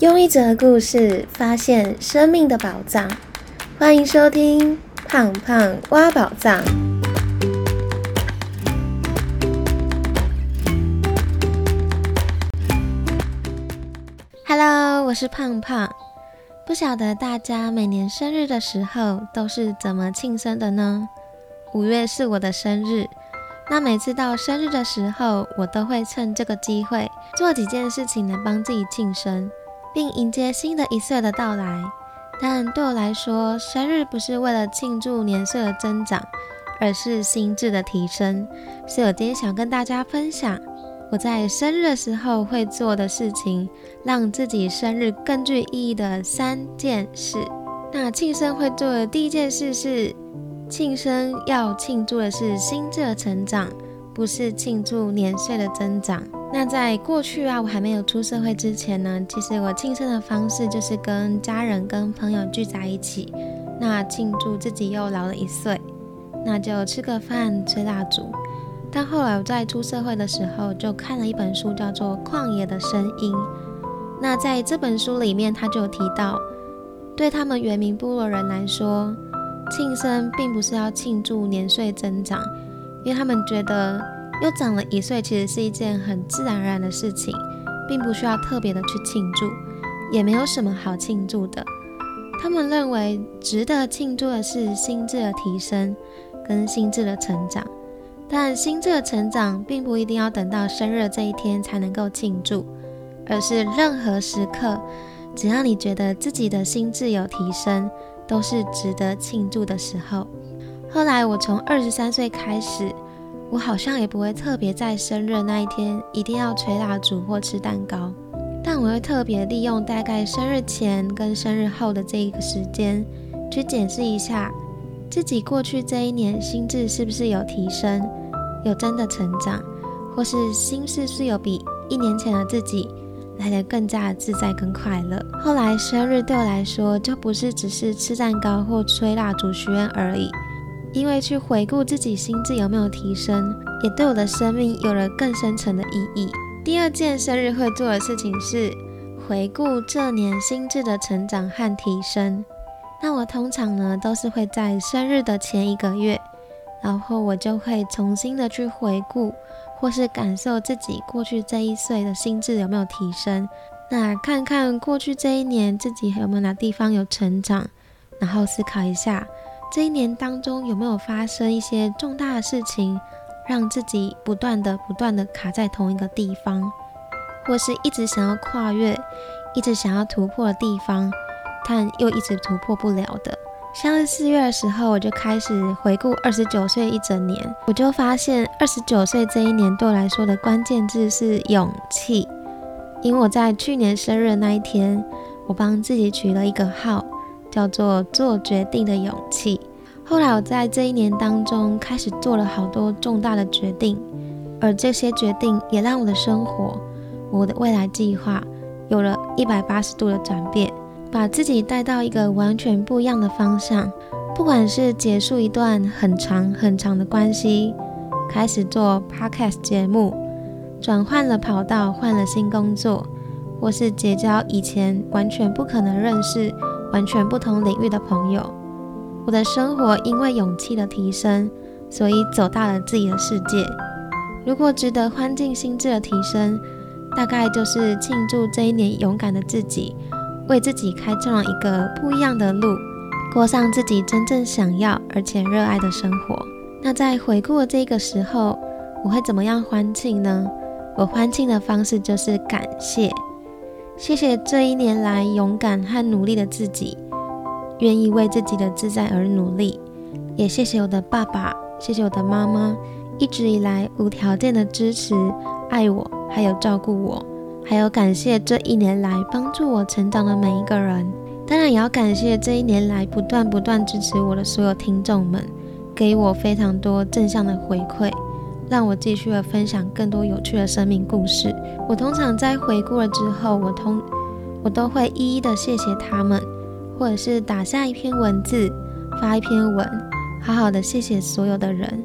用一则故事发现生命的宝藏，欢迎收听《胖胖挖宝藏》。Hello，我是胖胖。不晓得大家每年生日的时候都是怎么庆生的呢？五月是我的生日，那每次到生日的时候，我都会趁这个机会做几件事情来帮自己庆生。并迎接新的一岁的到来。但对我来说，生日不是为了庆祝年岁的增长，而是心智的提升。所以我今天想跟大家分享我在生日的时候会做的事情，让自己生日更具意义的三件事。那庆生会做的第一件事是，庆生要庆祝的是心智的成长，不是庆祝年岁的增长。那在过去啊，我还没有出社会之前呢，其实我庆生的方式就是跟家人、跟朋友聚在一起，那庆祝自己又老了一岁，那就吃个饭、吹蜡烛。但后来我在出社会的时候，就看了一本书，叫做《旷野的声音》。那在这本书里面，他就提到，对他们原民部落人来说，庆生并不是要庆祝年岁增长，因为他们觉得。又长了一岁，其实是一件很自然而然的事情，并不需要特别的去庆祝，也没有什么好庆祝的。他们认为值得庆祝的是心智的提升跟心智的成长，但心智的成长并不一定要等到生日这一天才能够庆祝，而是任何时刻，只要你觉得自己的心智有提升，都是值得庆祝的时候。后来我从二十三岁开始。我好像也不会特别在生日那一天一定要吹蜡烛或吃蛋糕，但我会特别利用大概生日前跟生日后的这一个时间，去检视一下自己过去这一年心智是不是有提升，有真的成长，或是心事是有比一年前的自己来的更加自在跟快乐。后来生日对我来说就不是只是吃蛋糕或吹蜡烛许愿而已。因为去回顾自己心智有没有提升，也对我的生命有了更深层的意义。第二件生日会做的事情是回顾这年心智的成长和提升。那我通常呢都是会在生日的前一个月，然后我就会重新的去回顾，或是感受自己过去这一岁的心智有没有提升。那看看过去这一年自己有没有哪地方有成长，然后思考一下。这一年当中有没有发生一些重大的事情，让自己不断的、不断的卡在同一个地方，或是一直想要跨越、一直想要突破的地方，但又一直突破不了的？像是四月的时候，我就开始回顾二十九岁一整年，我就发现二十九岁这一年对我来说的关键字是勇气，因为我在去年生日那一天，我帮自己取了一个号。叫做做决定的勇气。后来我在这一年当中开始做了好多重大的决定，而这些决定也让我的生活、我的未来计划有了一百八十度的转变，把自己带到一个完全不一样的方向。不管是结束一段很长很长的关系，开始做 podcast 节目，转换了跑道，换了新工作，或是结交以前完全不可能认识。完全不同领域的朋友，我的生活因为勇气的提升，所以走到了自己的世界。如果值得欢庆心智的提升，大概就是庆祝这一年勇敢的自己，为自己开创了一个不一样的路，过上自己真正想要而且热爱的生活。那在回顾这个时候，我会怎么样欢庆呢？我欢庆的方式就是感谢。谢谢这一年来勇敢和努力的自己，愿意为自己的自在而努力。也谢谢我的爸爸，谢谢我的妈妈，一直以来无条件的支持、爱我，还有照顾我。还有感谢这一年来帮助我成长的每一个人。当然也要感谢这一年来不断不断支持我的所有听众们，给我非常多正向的回馈。让我继续的分享更多有趣的生命故事。我通常在回顾了之后，我通我都会一一的谢谢他们，或者是打下一篇文字，发一篇文，好好的谢谢所有的人。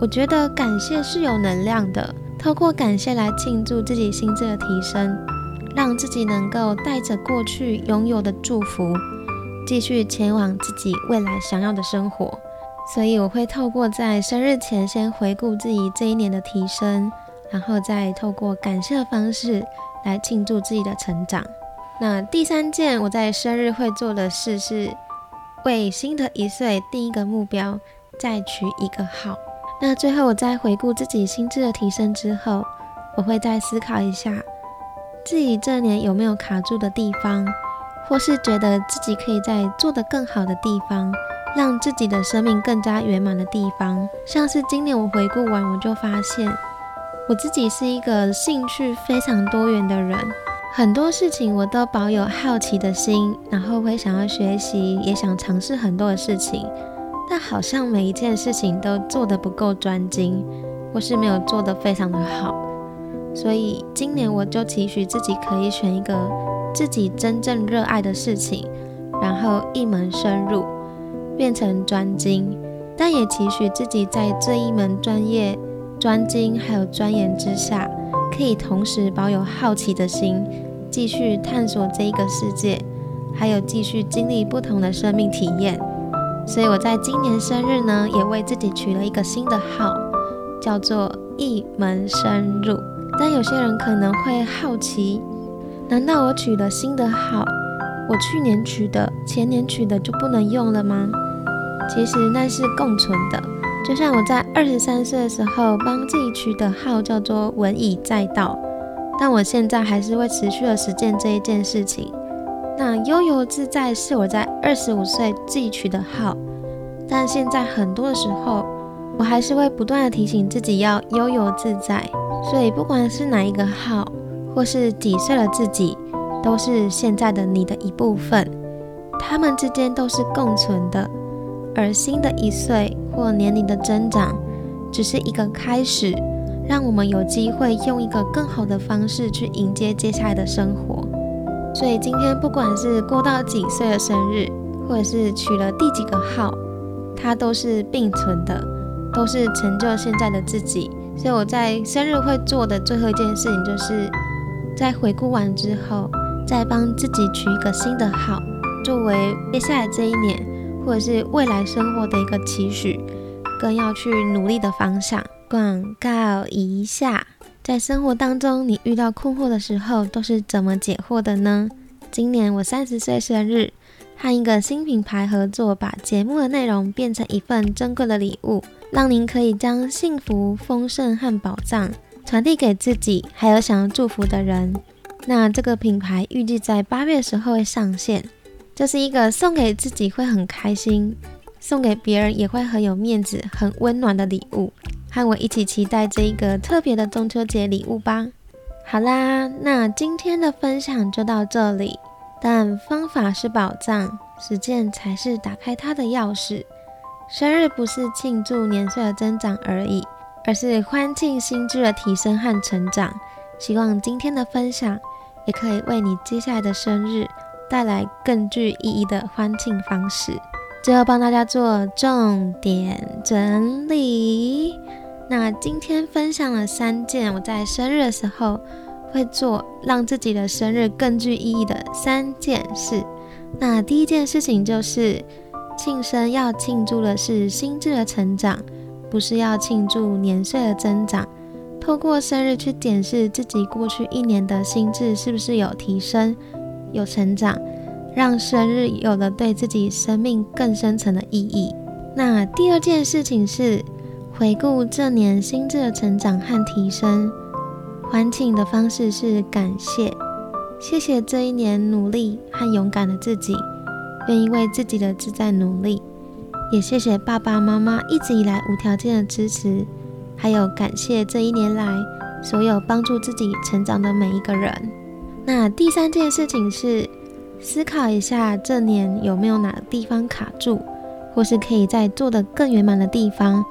我觉得感谢是有能量的，透过感谢来庆祝自己心智的提升，让自己能够带着过去拥有的祝福，继续前往自己未来想要的生活。所以我会透过在生日前先回顾自己这一年的提升，然后再透过感谢的方式来庆祝自己的成长。那第三件我在生日会做的事是为新的一岁定一个目标，再取一个号。那最后我在回顾自己心智的提升之后，我会再思考一下自己这年有没有卡住的地方，或是觉得自己可以在做得更好的地方。让自己的生命更加圆满的地方，像是今年我回顾完，我就发现我自己是一个兴趣非常多元的人，很多事情我都保有好奇的心，然后会想要学习，也想尝试很多的事情，但好像每一件事情都做得不够专精，或是没有做得非常的好，所以今年我就期许自己可以选一个自己真正热爱的事情，然后一门深入。变成专精，但也期许自己在这一门专业专精还有钻研之下，可以同时保有好奇的心，继续探索这一个世界，还有继续经历不同的生命体验。所以我在今年生日呢，也为自己取了一个新的号，叫做一门深入。但有些人可能会好奇，难道我取了新的号，我去年取的、前年取的就不能用了吗？其实那是共存的，就像我在二十三岁的时候帮自己取的号叫做“文以载道”，但我现在还是会持续的实践这一件事情。那“悠游自在”是我在二十五岁自己取的号，但现在很多的时候，我还是会不断的提醒自己要悠游自在。所以不管是哪一个号，或是几岁的自己，都是现在的你的一部分，他们之间都是共存的。而新的一岁或年龄的增长，只是一个开始，让我们有机会用一个更好的方式去迎接接下来的生活。所以今天不管是过到几岁的生日，或者是取了第几个号，它都是并存的，都是成就现在的自己。所以我在生日会做的最后一件事情，就是在回顾完之后，再帮自己取一个新的号，作为接下来这一年。或者是未来生活的一个期许，更要去努力的方向。广告一下，在生活当中，你遇到困惑的时候，都是怎么解惑的呢？今年我三十岁生日，和一个新品牌合作，把节目的内容变成一份珍贵的礼物，让您可以将幸福、丰盛和宝藏传递给自己，还有想要祝福的人。那这个品牌预计在八月时候会上线。这是一个送给自己会很开心，送给别人也会很有面子、很温暖的礼物。和我一起期待这一个特别的中秋节礼物吧。好啦，那今天的分享就到这里。但方法是宝藏，实践才是打开它的钥匙。生日不是庆祝年岁的增长而已，而是欢庆心智的提升和成长。希望今天的分享也可以为你接下来的生日。带来更具意义的欢庆方式。最后帮大家做重点整理。那今天分享了三件我在生日的时候会做，让自己的生日更具意义的三件事。那第一件事情就是庆生要庆祝的是心智的成长，不是要庆祝年岁的增长。透过生日去检视自己过去一年的心智是不是有提升。有成长，让生日有了对自己生命更深层的意义。那第二件事情是回顾这年心智的成长和提升，还请的方式是感谢，谢谢这一年努力和勇敢的自己，愿意为自己的自在努力，也谢谢爸爸妈妈一直以来无条件的支持，还有感谢这一年来所有帮助自己成长的每一个人。那第三件事情是思考一下这年有没有哪个地方卡住，或是可以在做的更圆满的地方，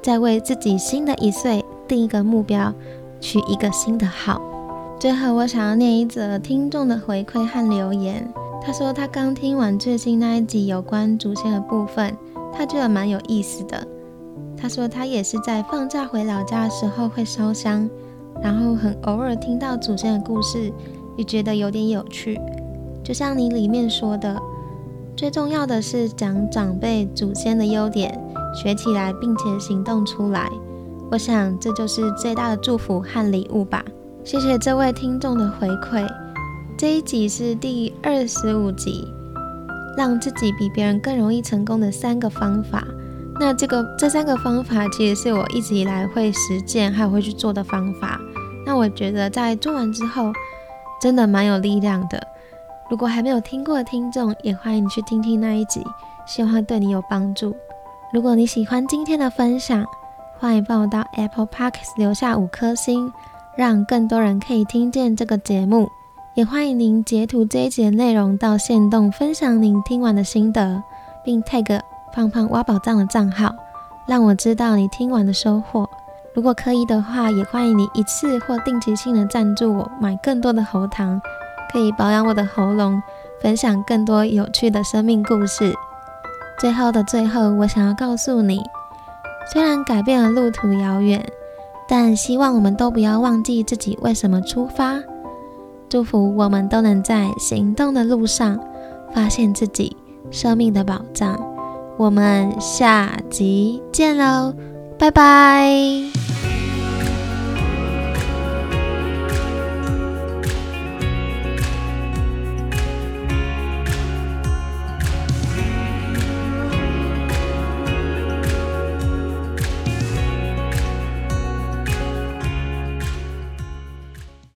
再为自己新的一岁定一个目标，取一个新的号。最后，我想要念一则听众的回馈和留言。他说他刚听完最新那一集有关祖先的部分，他觉得蛮有意思的。他说他也是在放假回老家的时候会烧香，然后很偶尔听到祖先的故事。也觉得有点有趣。就像你里面说的，最重要的是讲长辈祖先的优点，学起来并且行动出来。我想这就是最大的祝福和礼物吧。谢谢这位听众的回馈。这一集是第二十五集，让自己比别人更容易成功的三个方法。那这个这三个方法其实是我一直以来会实践还有会去做的方法。那我觉得在做完之后，真的蛮有力量的。如果还没有听过的听众，也欢迎你去听听那一集，希望会对你有帮助。如果你喜欢今天的分享，欢迎帮我到 Apple Podcast 留下五颗星，让更多人可以听见这个节目。也欢迎您截图这一集的内容到线动分享您听完的心得，并 tag。胖胖挖宝藏的账号，让我知道你听完的收获。如果可以的话，也欢迎你一次或定期性的赞助我，买更多的喉糖，可以保养我的喉咙，分享更多有趣的生命故事。最后的最后，我想要告诉你，虽然改变了路途遥远，但希望我们都不要忘记自己为什么出发。祝福我们都能在行动的路上，发现自己生命的宝藏。我们下集见喽，拜拜。